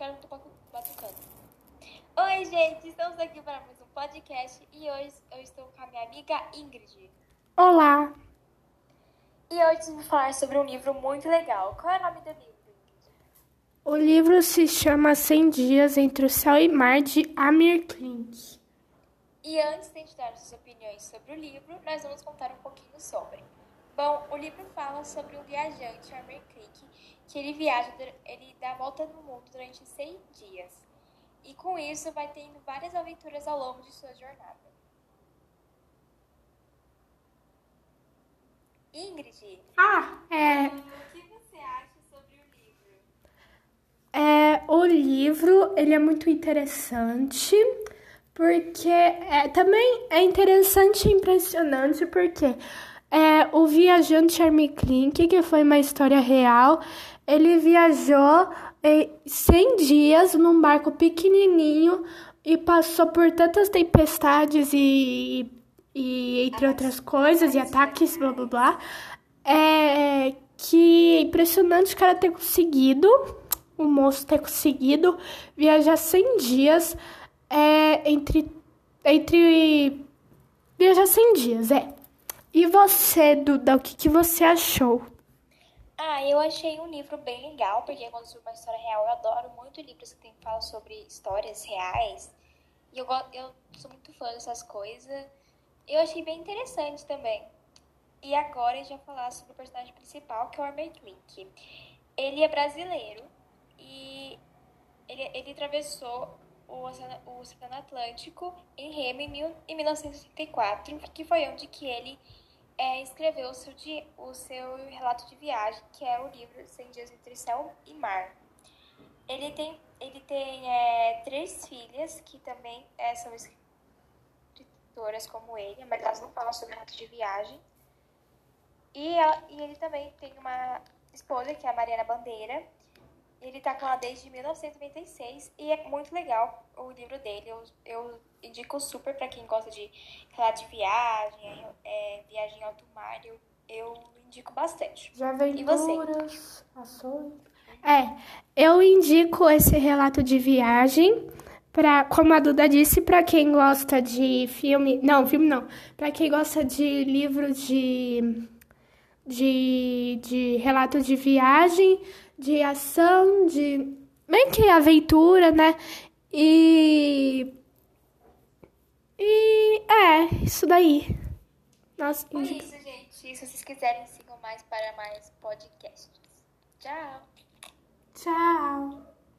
tá batucando. Oi, gente, estamos aqui para mais um podcast e hoje eu estou com a minha amiga Ingrid. Olá! E hoje vamos falar sobre um livro muito legal. Qual é o nome do livro? O livro se chama 100 Dias entre o Céu e Mar, de Amir Klink. E antes de dar suas opiniões sobre o livro, nós vamos contar um pouquinho sobre. Bom, o livro fala sobre um viajante, Amir Klink, que ele viaja, ele dá volta no mundo durante 100 dias. E com isso vai tendo várias aventuras ao longo de sua jornada. Ingrid. Ah, é. O que você acha sobre o livro? É, o livro, ele é muito interessante, porque é, também é interessante e impressionante, porque é, o viajante Army Klink, que foi uma história real, ele viajou em 100 dias num barco pequenininho e passou por tantas tempestades e, e entre outras coisas, e ataques, blá blá blá. É que é impressionante o cara ter conseguido, o moço ter conseguido viajar 100 dias é, entre, entre. viajar 100 dias, é. E você, Duda, o que, que você achou? Ah, eu achei um livro bem legal, porque quando sobre uma história real, eu adoro muito livros que tem sobre histórias reais. E eu, eu sou muito fã dessas coisas. Eu achei bem interessante também. E agora a gente vai falar sobre o personagem principal, que é o Armand Link. Ele é brasileiro e ele, ele atravessou o Oceano, o Oceano Atlântico em Remo em, mil, em 1964, que foi onde que ele é, escreveu o seu, o seu relato de viagem, que é o livro 100 Dias entre Céu e Mar. Ele tem, ele tem é, três filhas que também é, são escritoras como ele, mas elas não falam sobre relato de viagem. E, ela, e ele também tem uma esposa, que é a Mariana Bandeira. Ele tá com ela desde 1996 e é muito legal o livro dele. Eu, eu indico super para quem gosta de relato de viagem, é, viagem em alto mar. Eu, eu indico bastante. De aventuras, ações. É, eu indico esse relato de viagem para, como a Duda disse, para quem gosta de filme, não, filme não, para quem gosta de livro de de, de relato de viagem, de ação, de bem que aventura, né? E e é, isso daí. Nossa, Por indica... isso, gente. Se vocês quiserem, sigam mais para mais podcasts. Tchau. Tchau.